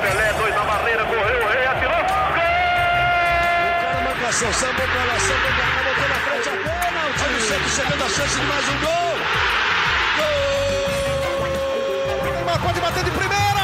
Pelé, dois na barreira, correu, o rei atirou. Gol! O cara marcação, sambou pra lá, sambou pra cá, botou na frente a pênalti. Olha o Santos chegando a chance de mais um gol. Gol! Neymar pode bater de primeira.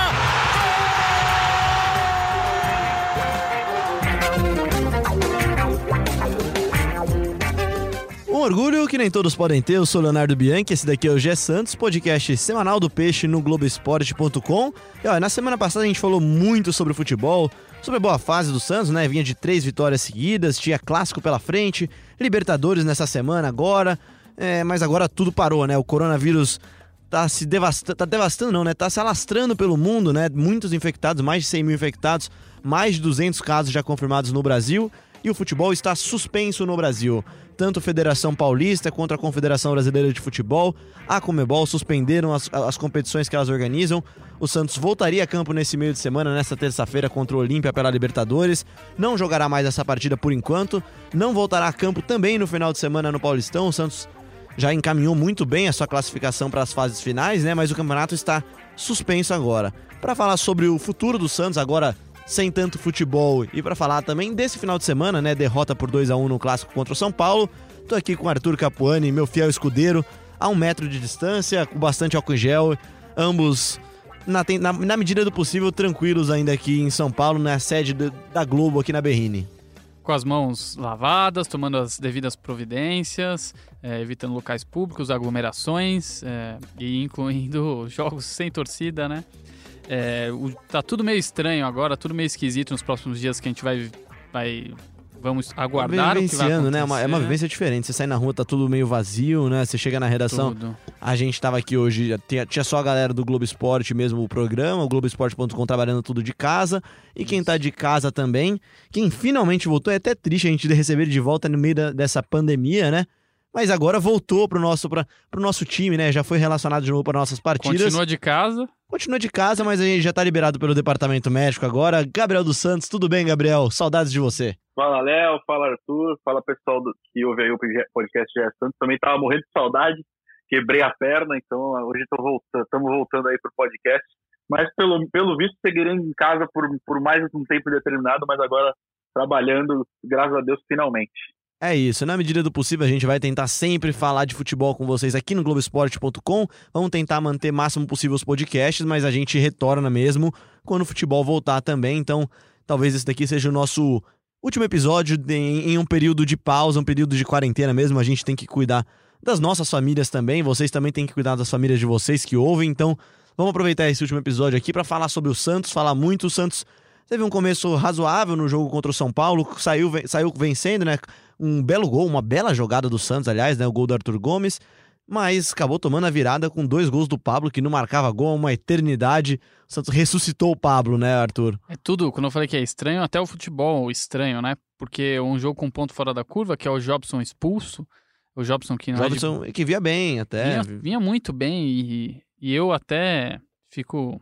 Um orgulho que nem todos podem ter, eu sou Leonardo Bianchi, esse daqui é o G Santos, podcast semanal do Peixe no Globoesporte.com. E na semana passada a gente falou muito sobre futebol, sobre a boa fase do Santos, né? Vinha de três vitórias seguidas, tinha clássico pela frente, Libertadores nessa semana agora, é, mas agora tudo parou, né? O coronavírus tá se devastando, tá devastando não, né? Tá se alastrando pelo mundo, né? Muitos infectados, mais de 100 mil infectados, mais de 200 casos já confirmados no Brasil e o futebol está suspenso no Brasil. Tanto a Federação Paulista quanto a Confederação Brasileira de Futebol, a Comebol suspenderam as, as competições que elas organizam. O Santos voltaria a campo nesse meio de semana, nesta terça-feira, contra o Olímpia pela Libertadores. Não jogará mais essa partida por enquanto. Não voltará a campo também no final de semana no Paulistão. O Santos já encaminhou muito bem a sua classificação para as fases finais, né? Mas o campeonato está suspenso agora. Para falar sobre o futuro do Santos, agora sem tanto futebol. E para falar também desse final de semana, né, derrota por 2 a 1 no clássico contra o São Paulo. Tô aqui com Arthur Capuani, meu fiel escudeiro, a um metro de distância, com bastante álcool em gel, ambos na, na, na medida do possível tranquilos ainda aqui em São Paulo, na sede da Globo aqui na Berrine. Com as mãos lavadas, tomando as devidas providências, é, evitando locais públicos, aglomerações é, e incluindo jogos sem torcida, né? É, o, tá tudo meio estranho agora, tudo meio esquisito nos próximos dias que a gente vai. vai vamos aguardar o que vai né? É uma, é uma vivência diferente. Você sai na rua, tá tudo meio vazio, né? Você chega na redação. Tudo. A gente tava aqui hoje, tinha, tinha só a galera do Globo Esporte mesmo, o programa, o Globoesporte.com trabalhando tudo de casa. E quem tá de casa também, quem finalmente voltou, é até triste a gente receber de volta no meio da, dessa pandemia, né? Mas agora voltou pro nosso, pra, pro nosso time, né? Já foi relacionado de novo para nossas partidas. Continua de casa. Continua de casa, mas a gente já tá liberado pelo departamento médico agora. Gabriel dos Santos, tudo bem, Gabriel? Saudades de você. Fala, Léo. Fala, Arthur. Fala, pessoal do, que ouve aí o podcast de Santos. Também tava morrendo de saudade. Quebrei a perna, então hoje estamos voltando, voltando aí pro podcast. Mas pelo, pelo visto, seguirei em casa por, por mais um tempo determinado, mas agora trabalhando, graças a Deus, finalmente. É isso, na medida do possível a gente vai tentar sempre falar de futebol com vocês aqui no Globoesporte.com. Vamos tentar manter o máximo possível os podcasts, mas a gente retorna mesmo quando o futebol voltar também. Então, talvez esse daqui seja o nosso último episódio em um período de pausa, um período de quarentena mesmo. A gente tem que cuidar das nossas famílias também. Vocês também têm que cuidar das famílias de vocês que ouvem. Então, vamos aproveitar esse último episódio aqui para falar sobre o Santos, falar muito. O Santos teve um começo razoável no jogo contra o São Paulo, saiu, saiu vencendo, né? Um belo gol, uma bela jogada do Santos, aliás, né? O gol do Arthur Gomes. Mas acabou tomando a virada com dois gols do Pablo, que não marcava gol há uma eternidade. O Santos ressuscitou o Pablo, né, Arthur? É tudo, quando eu falei que é estranho, até o futebol estranho, né? Porque um jogo com ponto fora da curva, que é o Jobson expulso. O Jobson que não Jobson, é de... que via bem até. Vinha, vinha muito bem e, e, eu até fico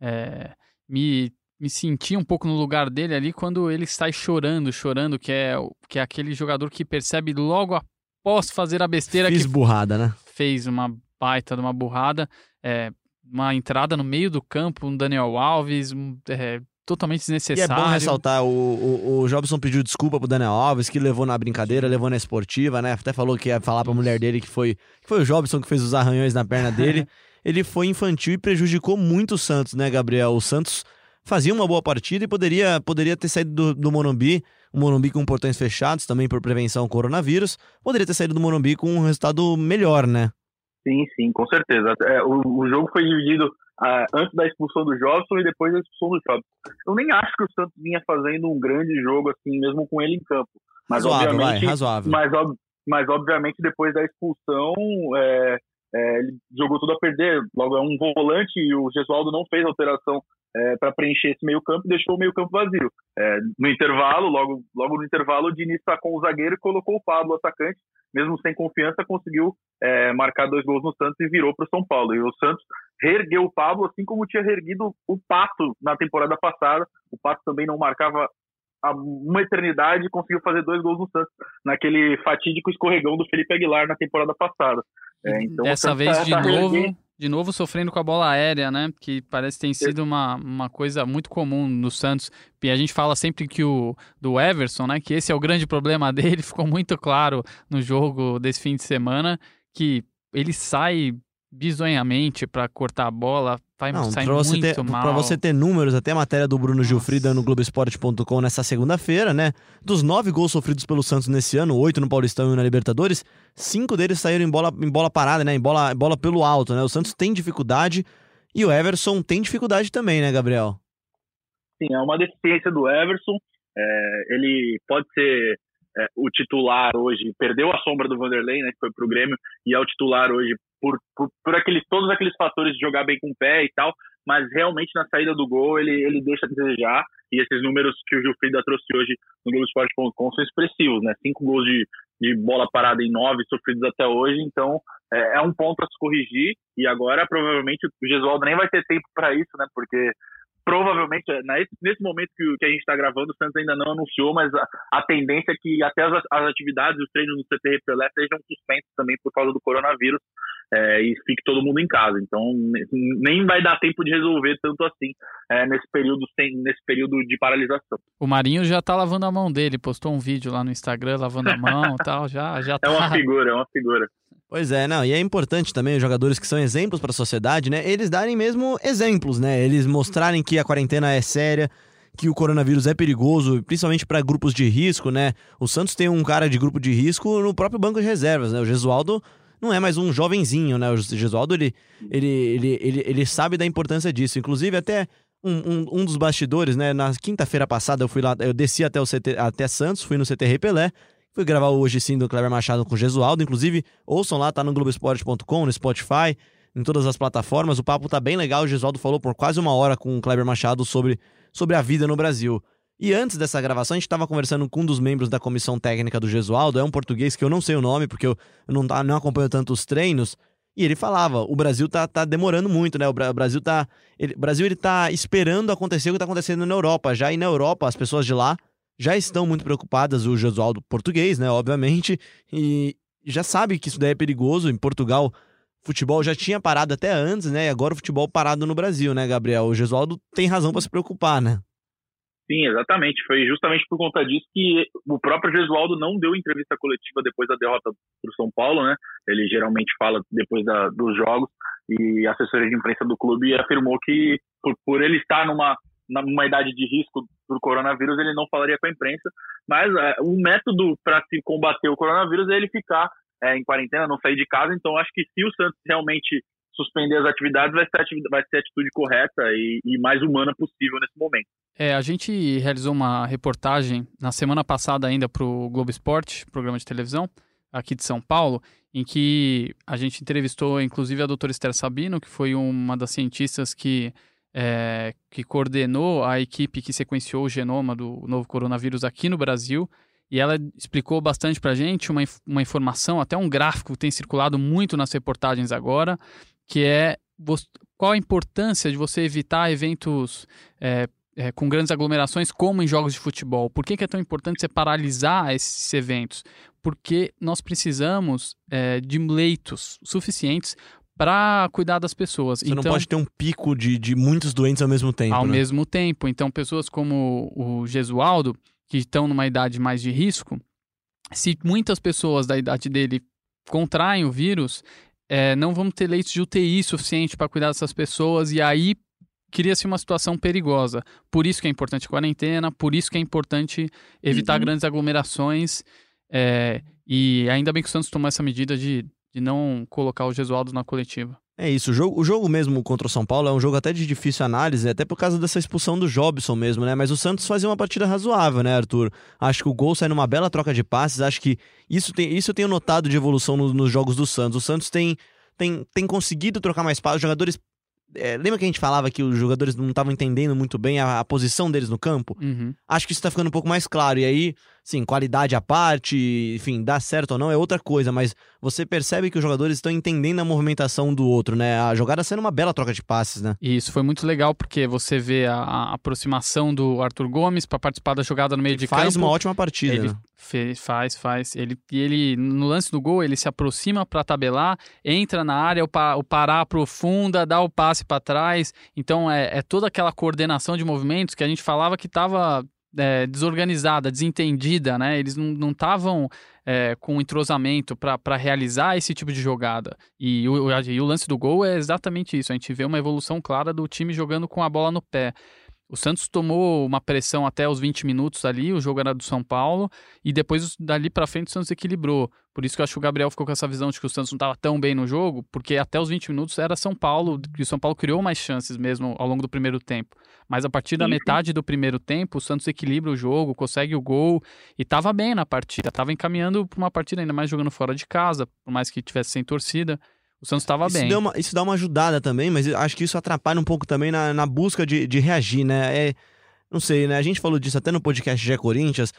é, me me senti um pouco no lugar dele ali quando ele sai chorando, chorando, que é, que é aquele jogador que percebe logo após fazer a besteira Fiz que burrada, né? Fez uma baita de uma burrada, é, uma entrada no meio do campo, um Daniel Alves, é, totalmente desnecessário. E é bom ressaltar, o, o, o Jobson pediu desculpa pro Daniel Alves, que levou na brincadeira, levou na esportiva, né? Até falou que ia falar pra mulher dele que foi, que foi o Jobson que fez os arranhões na perna dele. ele foi infantil e prejudicou muito o Santos, né, Gabriel? O Santos fazia uma boa partida e poderia, poderia ter saído do, do Morumbi, o Morumbi com portões fechados também por prevenção ao coronavírus, poderia ter saído do Morumbi com um resultado melhor, né? Sim, sim, com certeza. É, o, o jogo foi dividido uh, antes da expulsão do Jobson e depois da expulsão do Jobson. Eu nem acho que o Santos vinha fazendo um grande jogo assim, mesmo com ele em campo. Mas razoável, obviamente, vai, razoável. Mas, mas obviamente depois da expulsão é, é, ele jogou tudo a perder. Logo é um volante e o Gesualdo não fez alteração é, para preencher esse meio campo e deixou o meio campo vazio. É, no intervalo, logo, logo no intervalo, o Diniz sacou o zagueiro e colocou o Pablo, atacante, mesmo sem confiança, conseguiu é, marcar dois gols no Santos e virou para o São Paulo. E o Santos reergueu o Pablo, assim como tinha reerguido o Pato na temporada passada. O Pato também não marcava uma eternidade conseguiu fazer dois gols no Santos, naquele fatídico escorregão do Felipe Aguilar na temporada passada. É, então Dessa vez tá, de tá novo, de novo sofrendo com a bola aérea, né? Que parece tem sido uma, uma coisa muito comum no Santos. E a gente fala sempre que o do Everson, né? Que esse é o grande problema dele. Ficou muito claro no jogo desse fim de semana que ele sai bizonhamente para cortar a bola, vai Não, sair pra você muito ter, mal. Pra você ter números, até a matéria do Bruno Gilfrida no Globoesporte.com nessa segunda-feira, né? Dos nove gols sofridos pelo Santos nesse ano, oito no Paulistão e um na Libertadores, cinco deles saíram em bola, em bola parada, né? Em bola, bola pelo alto, né? O Santos tem dificuldade e o Everson tem dificuldade também, né, Gabriel? Sim, é uma deficiência do Everson. É, ele pode ser é, o titular hoje, perdeu a sombra do Vanderlei, né, que foi pro Grêmio, e é o titular hoje por, por, por aqueles, todos aqueles fatores de jogar bem com o pé e tal, mas realmente na saída do gol ele, ele deixa a desejar, e esses números que o Gilfrida trouxe hoje no Globoesporte.com são expressivos, né, cinco gols de, de bola parada em nove sofridos até hoje, então é, é um ponto a se corrigir, e agora provavelmente o Gesualdo nem vai ter tempo para isso, né, porque provavelmente, é, nesse momento que, a gente está gravando, o Santos ainda não anunciou, mas a, tendência é que até as, atividades, os treinos no CT Pelé sejam suspensos também por causa do coronavírus é, e fique todo mundo em casa. Então, nem vai dar tempo de resolver tanto assim é, nesse, período, sem, nesse período de paralisação. O Marinho já está lavando a mão dele, postou um vídeo lá no Instagram lavando a mão e tal, já, já tá. É uma tá. figura, é uma figura. Pois é, não, e é importante também os jogadores que são exemplos para a sociedade, né? Eles darem mesmo exemplos, né? Eles mostrarem que a quarentena é séria, que o coronavírus é perigoso, principalmente para grupos de risco, né? O Santos tem um cara de grupo de risco no próprio banco de reservas, né? O Gesualdo não é mais um jovenzinho, né? O Gesualdo, ele, ele, ele, ele, ele sabe da importância disso. Inclusive, até um, um, um dos bastidores, né? Na quinta-feira passada eu fui lá, eu desci até o CT, até Santos, fui no CT Pelé, Fui gravar hoje sim do Kleber Machado com o Gesualdo. Inclusive, ouçam lá, tá no Globoesporte.com, no Spotify, em todas as plataformas. O papo tá bem legal. O Gesualdo falou por quase uma hora com o Kleber Machado sobre, sobre a vida no Brasil. E antes dessa gravação, a gente estava conversando com um dos membros da comissão técnica do Gesualdo. É um português que eu não sei o nome, porque eu não, não acompanho tanto os treinos. E ele falava, o Brasil tá, tá demorando muito, né? O Brasil tá. Ele, Brasil ele tá esperando acontecer o que tá acontecendo na Europa. Já e na Europa, as pessoas de lá já estão muito preocupadas, o Josualdo português, né, obviamente, e já sabe que isso daí é perigoso. Em Portugal, futebol já tinha parado até antes, né, e agora o futebol parado no Brasil, né, Gabriel? O Josualdo tem razão para se preocupar, né? Sim, exatamente. Foi justamente por conta disso que o próprio Gesualdo não deu entrevista coletiva depois da derrota para o São Paulo, né? Ele geralmente fala depois da, dos jogos e a assessoria de imprensa do clube afirmou que por, por ele estar numa numa idade de risco do coronavírus, ele não falaria com a imprensa. Mas é, o método para se combater o coronavírus é ele ficar é, em quarentena, não sair de casa. Então, acho que se o Santos realmente suspender as atividades, vai ser, vai ser a atitude correta e, e mais humana possível nesse momento. É, a gente realizou uma reportagem na semana passada ainda para o Globo Esporte, programa de televisão, aqui de São Paulo, em que a gente entrevistou inclusive a doutora Esther Sabino, que foi uma das cientistas que é, que coordenou a equipe que sequenciou o genoma do novo coronavírus aqui no Brasil. E ela explicou bastante para a gente uma, uma informação, até um gráfico tem circulado muito nas reportagens agora, que é qual a importância de você evitar eventos é, é, com grandes aglomerações, como em jogos de futebol. Por que, que, é tão importante você paralisar esses eventos? Porque nós precisamos é, de leitos suficientes para cuidar das pessoas. Você então, não pode ter um pico de, de muitos doentes ao mesmo tempo. Ao né? mesmo tempo. Então, pessoas como o Gesualdo, que estão numa idade mais de risco, se muitas pessoas da idade dele contraem o vírus, é, não vamos ter leitos de UTI suficiente para cuidar dessas pessoas e aí cria-se uma situação perigosa. Por isso que é importante a quarentena, por isso que é importante evitar uhum. grandes aglomerações. É, e ainda bem que o Santos tomou essa medida de de não colocar o Gesualdo na coletiva. É isso, o jogo, o jogo mesmo contra o São Paulo é um jogo até de difícil análise, até por causa dessa expulsão do Jobson mesmo, né? Mas o Santos fazia uma partida razoável, né, Arthur? Acho que o gol sai numa bela troca de passes, acho que isso, tem, isso eu tenho notado de evolução no, nos jogos do Santos. O Santos tem, tem, tem conseguido trocar mais passes, os jogadores é, lembra que a gente falava que os jogadores não estavam entendendo muito bem a, a posição deles no campo? Uhum. Acho que isso está ficando um pouco mais claro. E aí, sim, qualidade à parte, enfim, dá certo ou não é outra coisa, mas você percebe que os jogadores estão entendendo a movimentação do outro, né? A jogada sendo uma bela troca de passes, né? E isso foi muito legal porque você vê a, a aproximação do Arthur Gomes para participar da jogada no meio de faz campo. Faz uma ótima partida, ele né? fez, faz, faz. Ele, e ele, no lance do gol, ele se aproxima para tabelar, entra na área, o, pa, o Pará aprofunda, dá o passe para trás. Então é, é toda aquela coordenação de movimentos que a gente falava que estava é, desorganizada, desentendida, né? Eles não estavam é, com entrosamento para realizar esse tipo de jogada. E o, e o lance do gol é exatamente isso. A gente vê uma evolução clara do time jogando com a bola no pé. O Santos tomou uma pressão até os 20 minutos ali, o jogo era do São Paulo, e depois dali para frente o Santos equilibrou. Por isso que eu acho que o Gabriel ficou com essa visão de que o Santos não estava tão bem no jogo, porque até os 20 minutos era São Paulo, e o São Paulo criou mais chances mesmo ao longo do primeiro tempo. Mas a partir da metade do primeiro tempo, o Santos equilibra o jogo, consegue o gol e estava bem na partida, estava encaminhando para uma partida ainda mais jogando fora de casa, por mais que tivesse sem torcida. O Santos estava bem. Deu uma, isso dá uma ajudada também, mas acho que isso atrapalha um pouco também na, na busca de, de reagir, né? É, não sei, né? A gente falou disso até no podcast Gé Corinthians.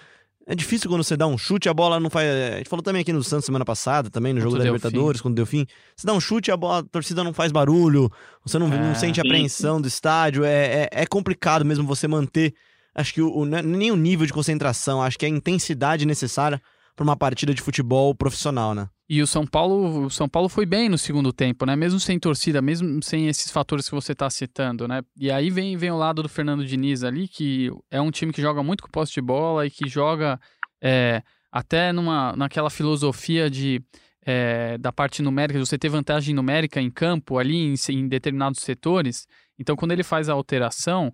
É difícil quando você dá um chute, a bola não faz. A gente falou também aqui no Santos semana passada, também no jogo da Libertadores, quando deu fim. Você dá um chute, a, bola, a torcida não faz barulho, você não, é, não sente a apreensão do estádio. É, é, é, complicado mesmo você manter. Acho que o, o, nem o nível de concentração, acho que a intensidade necessária para uma partida de futebol profissional, né? E o São Paulo, o São Paulo foi bem no segundo tempo, né? Mesmo sem torcida, mesmo sem esses fatores que você está citando, né? E aí vem, vem o lado do Fernando Diniz ali, que é um time que joga muito com posse de bola e que joga é, até numa, naquela filosofia de é, da parte numérica, de você ter vantagem numérica em campo ali em, em determinados setores. Então, quando ele faz a alteração,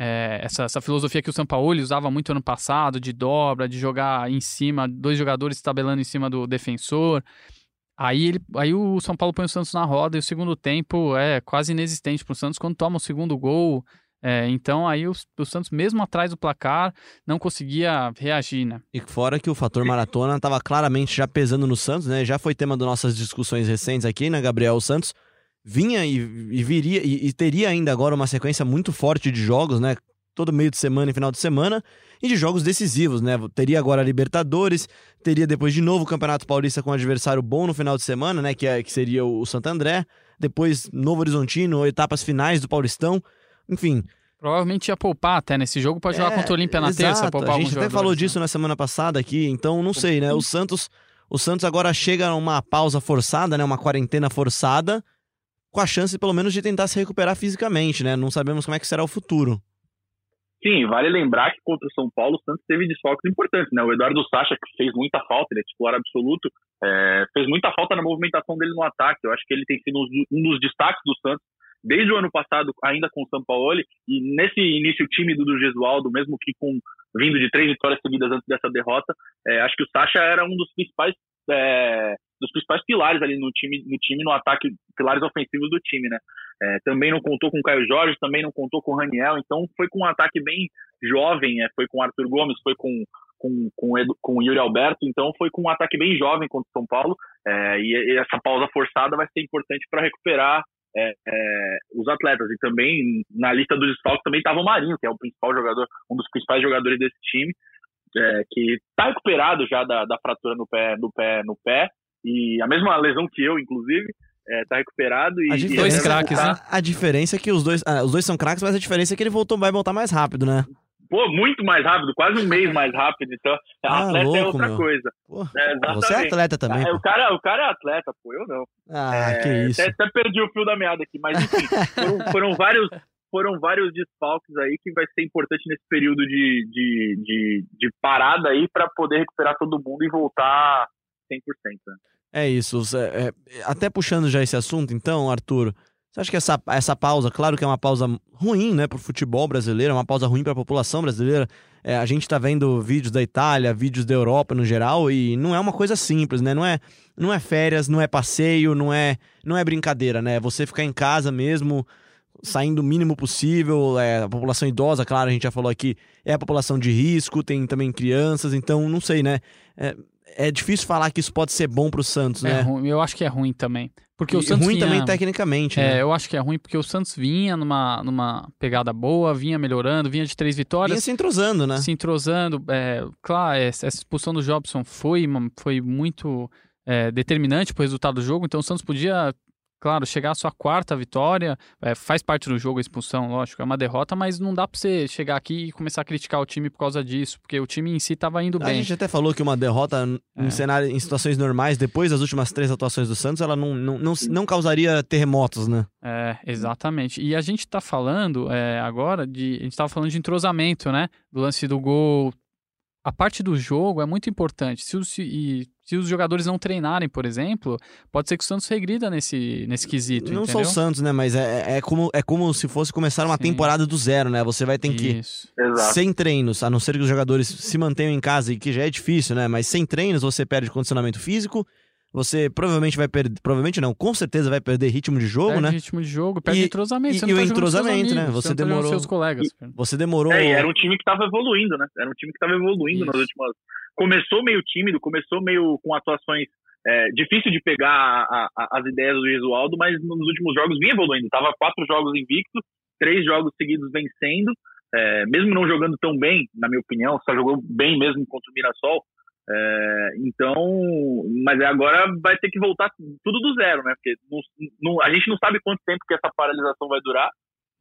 é, essa, essa, filosofia que o Sampaoli usava muito ano passado, de dobra, de jogar em cima, dois jogadores tabelando em cima do defensor. Aí, ele, aí o São Paulo põe o Santos na roda e o segundo tempo é quase inexistente para o Santos quando toma o segundo gol. É, então aí o, o, Santos, mesmo atrás do placar, não conseguia reagir, né? E fora que o fator maratona estava claramente já pesando no Santos, né? Já foi tema das nossas discussões recentes aqui, né, Gabriel? O Santos vinha e, e viria e, e, teria ainda agora uma sequência muito forte de jogos, né? Todo meio de semana e final de semana, e de jogos decisivos, né? Teria agora a Libertadores, teria depois de novo o Campeonato Paulista com um adversário bom no final de semana, né? Que, é, que seria o Santo André, depois Novo Horizontino, etapas finais do Paulistão, enfim. Provavelmente ia poupar até nesse jogo para jogar é, contra o Olímpia na exato. terça, poupar A gente até falou disso na semana passada aqui, então não sei, né? O Santos, o Santos agora chega numa pausa forçada, né? Uma quarentena forçada com a chance, pelo menos, de tentar se recuperar fisicamente, né? Não sabemos como é que será o futuro. Sim, vale lembrar que contra o São Paulo o Santos teve desfalques importantes, né? O Eduardo Sacha, que fez muita falta, ele é titular absoluto, é, fez muita falta na movimentação dele no ataque. Eu acho que ele tem sido um dos destaques do Santos desde o ano passado, ainda com o São Paulo, e nesse início tímido do Gesualdo, mesmo que com vindo de três vitórias seguidas antes dessa derrota, é, acho que o Sacha era um dos principais é, dos principais pilares ali no time, no time, no ataque, pilares ofensivos do time, né? É, também não contou com o Caio Jorge, também não contou com o Raniel, então foi com um ataque bem jovem, é, foi com o Arthur Gomes, foi com com, com, Edu, com o Yuri Alberto, então foi com um ataque bem jovem contra o São Paulo, é, e, e, essa pausa forçada vai ser importante para recuperar é, é, os atletas. E também na lista dos desfalques também estava o Marinho, que é o principal jogador, um dos principais jogadores desse time, é, que está recuperado já da, da fratura no pé, no pé, no pé, e a mesma lesão que eu, inclusive, é, tá recuperado e. A dois craques, né? A diferença é que os dois. Ah, os dois são craques, mas a diferença é que ele voltou, vai voltar mais rápido, né? Pô, muito mais rápido, quase um mês mais rápido. Então, ah, atleta é louco, é outra meu. coisa. Pô, é, você é atleta também. É, o, cara, o cara é atleta, pô, eu não. Ah, é, que isso. Até, até, perdi o fio da meada aqui, mas enfim, foram, foram vários foram vários desfalques aí que vai ser importante nesse período de, de, de, de parada aí para poder recuperar todo mundo e voltar 100%. Né? É isso. É, até puxando já esse assunto, então, Arthur, você acha que essa, essa pausa, claro que é uma pausa ruim, né, para o futebol brasileiro, é uma pausa ruim para a população brasileira. É, a gente está vendo vídeos da Itália, vídeos da Europa no geral, e não é uma coisa simples, né? Não é, não é férias, não é passeio, não é, não é brincadeira, né? Você ficar em casa mesmo, saindo o mínimo possível. É, a população idosa, claro, a gente já falou aqui, é a população de risco, tem também crianças, então não sei, né? É, é difícil falar que isso pode ser bom pro Santos, É né? ruim, eu acho que é ruim também. Porque E o Santos ruim vinha- também tecnicamente, É, né? eu acho que é ruim porque o Santos vinha numa, numa pegada boa, vinha melhorando, vinha de três Vinha vitórias, se entrosando, né? se entrosando. É, claro, essa essa expulsão do Jobson foi, foi muito é, determinante pro resultado do jogo, então o Santos podia, claro, chegar à sua quarta vitória. É, faz parte do jogo a expulsão, lógico, é uma derrota, mas não dá pra você chegar aqui e começar a criticar o time por causa disso, porque o time em si tava indo A bem. gente até falou que uma derrota n- em, É. cenário, em situações normais, depois das últimas três atuações do Santos, ela não, não, não, não causaria terremotos, né? É, exatamente. E a gente tá falando é, agora de. A gente tava falando de entrosamento, né? Do lance do gol. A parte do jogo é muito importante. Se os, e se os jogadores não treinarem, por exemplo, pode ser que o Santos regrida nesse, nesse quesito. não só entendeu? o Santos, né? Mas é, é, como, é como se fosse começar uma Sim. temporada do zero, né? Você vai ter que Isso. Sem treinos, a não ser que os jogadores se mantenham em casa, e que já é difícil, né? Mas sem treinos você perde condicionamento físico, você provavelmente vai perder, provavelmente não, com certeza vai perder ritmo de jogo, perde né? ritmo de jogo, perde E- entrosamento. e- você e não o tá entrosamento, né? Você não tá demorou- seus colegas. Você demorou. É, e era um time que estava evoluindo, né? Era um time que estava evoluindo nas Isso. últimas. Começou meio tímido, começou meio com atuações. É, difícil de pegar a- a- as ideias do Gesualdo, mas nos últimos jogos vinha evoluindo. Tava quatro jogos invicto, três jogos seguidos vencendo, é, mesmo não jogando tão bem, na minha opinião, só jogou bem mesmo contra o Mirassol. É, então, mas agora vai ter que voltar tudo do zero, né? Porque não- não- a gente não sabe quanto tempo que essa paralisação vai durar,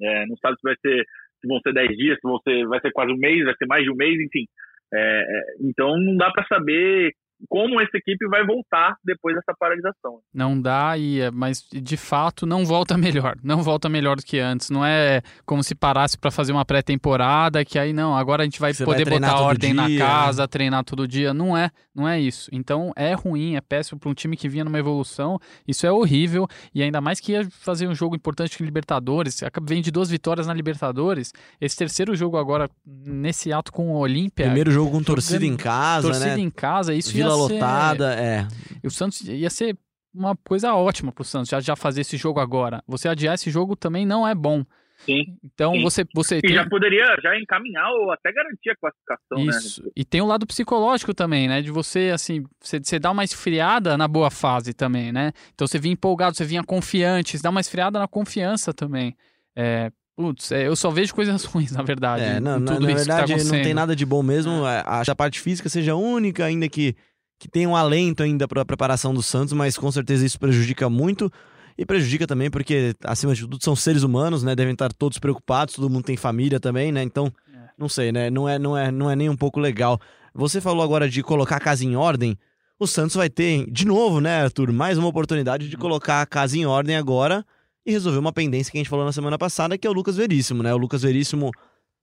é, não sabe se vai ser se vão ser 10 dias, se vão ser, vai ser quase um mês, vai ser mais de um mês, enfim. É, é, então não dá para saber como essa equipe vai voltar depois dessa paralisação. Não dá, e, é- mas de fato não volta melhor. Não volta melhor do que antes. Não é como se parasse para fazer uma pré-temporada, que aí não, agora a gente vai Você vai poder treinar botar ordem na dia, casa, treinar todo dia. Não é, não é isso. Então é ruim, é péssimo para um time que vinha numa evolução. Isso é horrível, e ainda mais que ia fazer um jogo importante com Libertadores. Vem de duas vitórias na Libertadores. Esse terceiro jogo agora, nesse ato com o Olímpia. Primeiro jogo com torcida em casa, torcida né? em casa, isso Vila ser... lotada, é. E o Santos ia ser uma coisa ótima pro Santos, já, já fazer esse jogo agora. Você adiar esse jogo também não é bom. Sim. Então Sim. você, você E tem já poderia já encaminhar ou até garantir a classificação, isso. né? E tem o lado psicológico também, né? De você, assim, você, você dá uma esfriada na boa fase também, né? Então você vinha empolgado, você vinha confiante, você dá uma esfriada na confiança também. É, putz, é, eu só vejo coisas ruins, na verdade. É, não, na, tudo na tá verdade não tem nada de bom mesmo. É, Acho que a parte física seja única, ainda que, que tenha um alento ainda para a preparação do Santos, mas com certeza isso prejudica muito. E prejudica também porque, acima de tudo, são seres humanos, né? Devem estar todos preocupados, todo mundo tem família também, né? Então, É. não sei, né? Não é, não, é, não é nem um pouco legal. Você falou agora de colocar a casa em ordem. O Santos vai ter, de novo, né, Arthur, mais uma oportunidade de colocar a casa em ordem agora e resolver uma pendência que a gente falou na semana passada, que é o Lucas Veríssimo, né? O Lucas Veríssimo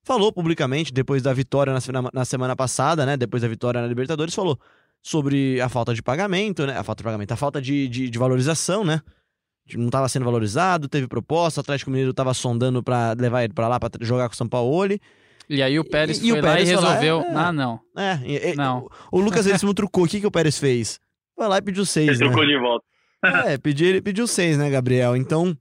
falou publicamente, depois da vitória na, na semana passada, né? Depois da vitória na Libertadores, falou sobre a falta de pagamento, né? A falta de pagamento, a falta de, de, de valorização, né? Não estava sendo valorizado, teve proposta, o Atlético Mineiro estava sondando para levar ele para lá para jogar com o São Paulo. E aí o Pérez E- e o foi lá Pérez e foi lá, resolveu. é. Ah, não. É, e- e- Não. O, o Lucas Veríssimo trucou. O que, que o Pérez fez? Foi lá e pediu seis, Ele né? trocou de volta. É, pediu, ele pediu seis, né, Gabriel? Então,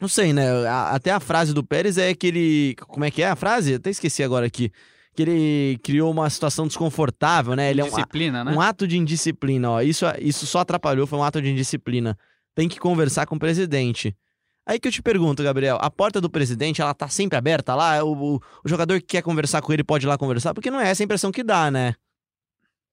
não sei, né? A- até a frase do Pérez é que ele. Como é que é a frase? Até esqueci agora aqui. Que ele criou uma situação desconfortável, né? Ele é um, né? um ato de indisciplina, ó. Isso, isso só atrapalhou, foi um ato de indisciplina. Tem que conversar com o presidente. Aí que eu te pergunto, Gabriel, a porta do presidente, ela tá sempre aberta lá? O, o, o jogador que quer conversar com ele pode ir lá conversar? Porque não é essa a impressão que dá, né?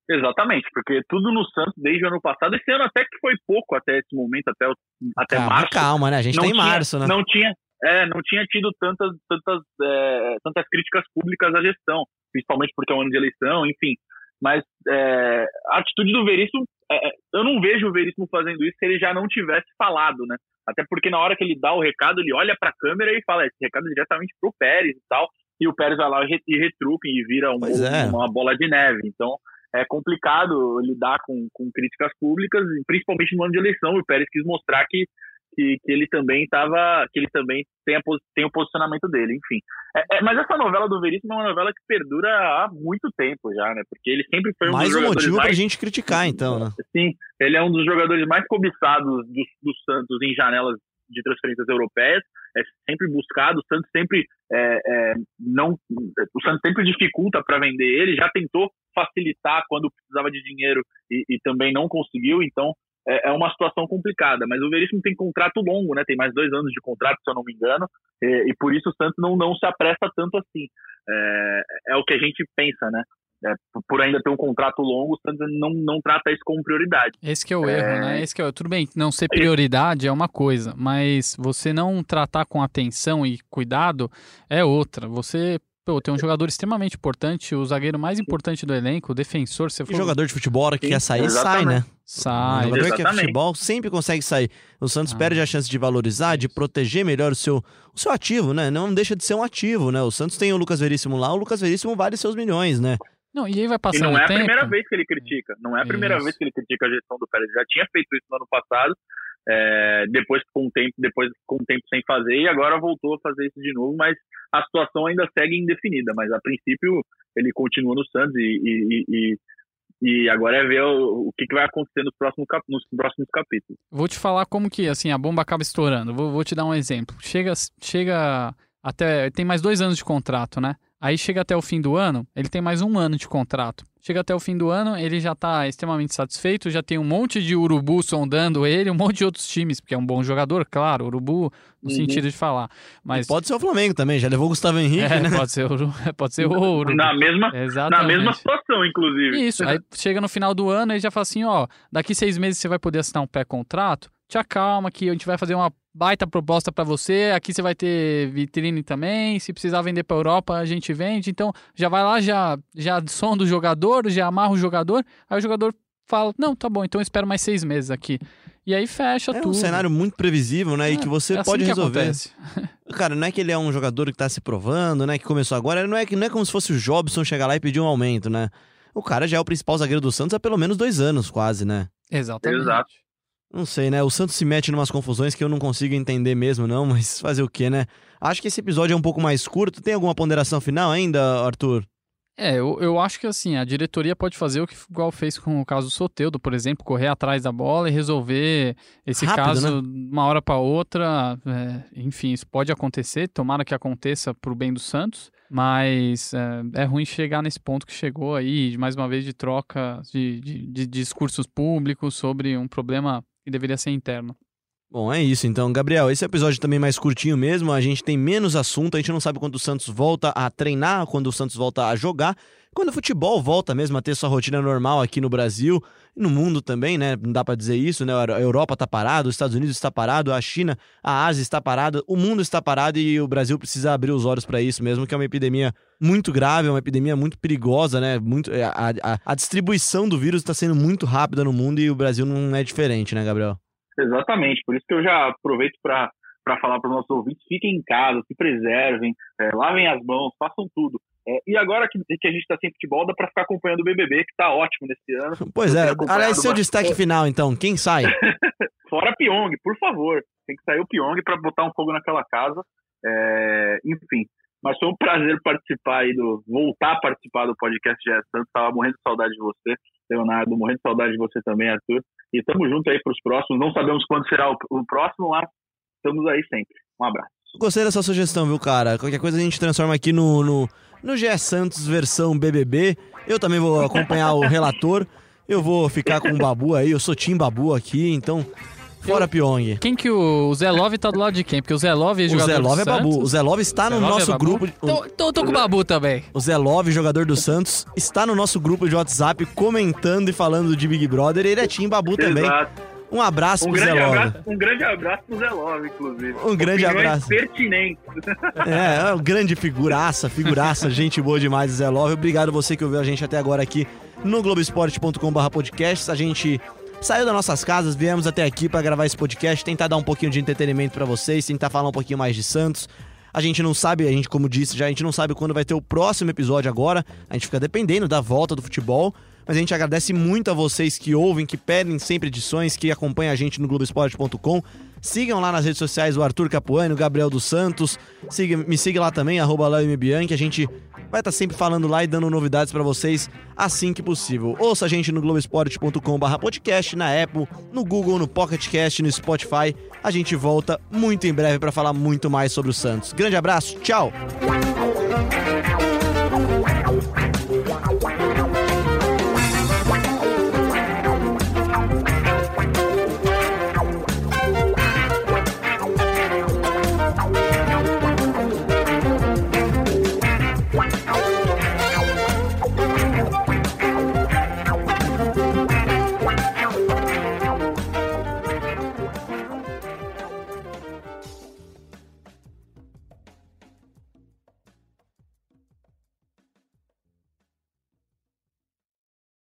Exatamente, porque tudo no Santos desde o ano passado, esse ano até que foi pouco até esse momento, até, o- até calma, março. calma, né? A gente não tá em tinha- março, né? Não tinha, é, não tinha tido tantas, tantas, é, tantas críticas públicas à gestão, principalmente porque é um ano de eleição, enfim. Mas é, a atitude do Veríssimo, é, é, eu não vejo o Veríssimo fazendo isso se ele já não tivesse falado, né? Até porque na hora que ele dá o recado, ele olha para a câmera e fala esse recado é diretamente pro Pérez e tal, e o Pérez vai lá e re- e retruca e vira um- é. uma bola de neve. Então é complicado lidar com, com críticas públicas, principalmente no ano de eleição. E o Pérez quis mostrar que que, que ele também estava, que ele também tem, a, tem o posicionamento dele, enfim. É, é, mas essa novela do Veríssimo é uma novela que perdura há muito tempo já, né? Porque ele sempre foi um Mais dos um motivo pra mais gente criticar, então, né? Sim, ele é um dos jogadores mais cobiçados do, do Santos em janelas de transferências europeias é sempre buscado, o Santos sempre é, é, não, o Santos sempre dificulta para vender ele, já tentou facilitar quando precisava de dinheiro e, e também não conseguiu, então é, é, uma situação complicada. Mas o Veríssimo tem contrato longo, né? Tem mais dois anos de contrato, se eu não me engano, e, e por isso o Santos não, não se apressa tanto assim. É, é o que a gente pensa, né? É, por ainda ter um contrato longo, o Santos não, não trata isso como prioridade. Esse é o erro, né? É. Esse é o... Tudo bem, não ser prioridade é uma coisa, mas você não tratar com atenção e cuidado é outra. Você Pô, tem um jogador extremamente importante, o zagueiro mais importante do elenco, o defensor. Você for... jogador de futebol que quer sair, Exatamente. sai, né? Sai. O jogador que é futebol sempre consegue sair. O Santos ah. perde a chance de valorizar, de proteger melhor o seu, o seu ativo, né? Não deixa de ser um ativo, né? O Santos tem o Lucas Veríssimo lá, o Lucas Veríssimo vale seus milhões, né? Não, e aí vai passando E não é a tempo... primeira vez que ele critica. Não é a primeira isso. vez que ele critica a gestão do Pérez. Ele já tinha feito isso no ano passado, é, depois com o tempo, depois com o tempo sem fazer e agora voltou a fazer isso de novo, mas a situação ainda segue indefinida. Mas a princípio ele continua no Santos e, e, e, e agora é ver o, o que, que, vai acontecer nos próximos, cap, nos próximos capítulos. Vou te falar como que assim a bomba acaba estourando. Vou, vou te dar um exemplo. Chega, chega até tem mais dois anos de contrato, né? Aí chega até o fim do ano, ele tem mais um ano de contrato. Chega até o fim do ano, ele já está extremamente satisfeito, já tem um monte de urubu sondando ele, um monte de outros times, porque é um bom jogador, claro, urubu no uhum. sentido de falar. Mas e pode ser o Flamengo também, já levou o Gustavo Henrique, é, né? Pode ser o, pode ser o urubu. Na mesma, na mesma situação, inclusive. Isso, aí chega no final do ano e já fala assim, ó, daqui seis meses você vai poder assinar um pré-contrato, te acalma que a gente vai fazer uma baita proposta para você. Aqui você vai ter vitrine também. Se precisar vender para Europa, a gente vende. Então, já vai lá, já já sonda o jogador, já amarra o jogador. Aí o jogador fala: Não, tá bom, então eu espero mais seis meses aqui. E aí fecha é tudo. É um cenário muito previsível, né? É, e que você é assim pode que resolver. Acontece. Cara, não é que ele é um jogador que tá se provando, né? Que começou agora. Não é, que, não é como se fosse o Jobson chegar lá e pedir um aumento, né? O cara já é o principal zagueiro do Santos há pelo menos dois anos, quase, né? Exatamente. Exato. Não sei, né? O Santos se mete em umas confusões que eu não consigo entender mesmo, não, mas fazer o quê, né? Acho que esse episódio é um pouco mais curto. Tem alguma ponderação final ainda, Arthur? É, eu, eu acho que assim, a diretoria pode fazer o que igual fez com o caso do Soteudo, por exemplo, correr atrás da bola e resolver esse Rápido, caso né? uma hora para outra. É, enfim, isso pode acontecer, tomara que aconteça pro bem do Santos, mas é, é, ruim chegar nesse ponto que chegou aí, mais uma vez, de troca de, de, de discursos públicos sobre um problema que deveria ser interno. Bom, é isso então. Gabriel, esse episódio também mais curtinho mesmo, a gente tem menos assunto, a gente não sabe quando o Santos volta a treinar, quando o Santos volta a jogar, quando o futebol volta mesmo a ter sua rotina normal aqui no Brasil, no mundo também, né? Não dá para dizer isso, né? A Europa tá parado, os Estados Unidos está parado, a China, a Ásia está parada, o mundo está parado e o Brasil precisa abrir os olhos para isso mesmo, que é uma epidemia muito grave, é uma epidemia muito perigosa, né? Muito, é, a, a, a distribuição do vírus está sendo muito rápida no mundo e o Brasil não é diferente, né, Gabriel? Exatamente, por isso que eu já aproveito para para falar para os nossos ouvintes, fiquem em casa, se preservem, é, lavem as mãos, façam tudo. É, e agora que, que, a gente está sem futebol, dá para ficar acompanhando o BBB, que está ótimo nesse ano. Pois é, aliás, seu destaque final, então, quem sai? Fora Pyong, por favor. Tem que sair o Pyong para botar um fogo naquela casa. É, enfim, mas foi um prazer participar aí do. voltar a participar do podcast GE Santos. Tava morrendo de saudade de você, Leonardo, morrendo de saudade de você também, Arthur. E estamos juntos aí para os próximos. Não sabemos quando será o, o próximo, mas estamos aí sempre. Um abraço. Gostei dessa sugestão, viu, cara? Qualquer coisa a gente transforma aqui no, no, no GE Santos versão BBB. Eu também vou acompanhar o relator. Eu vou ficar com o Babu aí. Eu sou Tim Babu aqui, então Fora Pyong. Quem que o, o Zé Love tá do lado de quem? Porque o Zé Love é jogador O Zé Love é Babu. O Zé Love está Zé no Love nosso é grupo. Tô, tô, tô, com o Babu também. O Zé Love, jogador do Santos, está no nosso grupo de WhatsApp comentando e falando de Big Brother. Ele é Tim Babu também. Exato. Um abraço um pro Zé Love. Abraço, um grande abraço pro Zé Love, inclusive. Um grande Opiniões abraço. pertinente. É, é um grande figuraça, figuraça, gente boa demais, Zé Love. Obrigado você que ouviu a gente até agora aqui no globesport.com/podcasts. A gente saiu das nossas casas, viemos até aqui para gravar esse podcast, tentar dar um pouquinho de entretenimento para vocês, tentar falar um pouquinho mais de Santos. A gente não sabe, a gente, como disse já, a gente não sabe quando vai ter o próximo episódio agora. A gente fica dependendo da volta do futebol. Mas a gente agradece muito a vocês que ouvem, que pedem sempre edições, que acompanham a gente no Globoesporte.com. Sigam lá nas redes sociais o Arthur Capuano, o Gabriel dos Santos. Siga, me siga lá também, arroba Bianchi. A gente vai estar sempre falando lá e dando novidades para vocês assim que possível. Ouça a gente no globesport.com/podcast, na Apple, no Google, no Pocket Cast, no Spotify. A gente volta muito em breve para falar muito mais sobre o Santos. Grande abraço, tchau.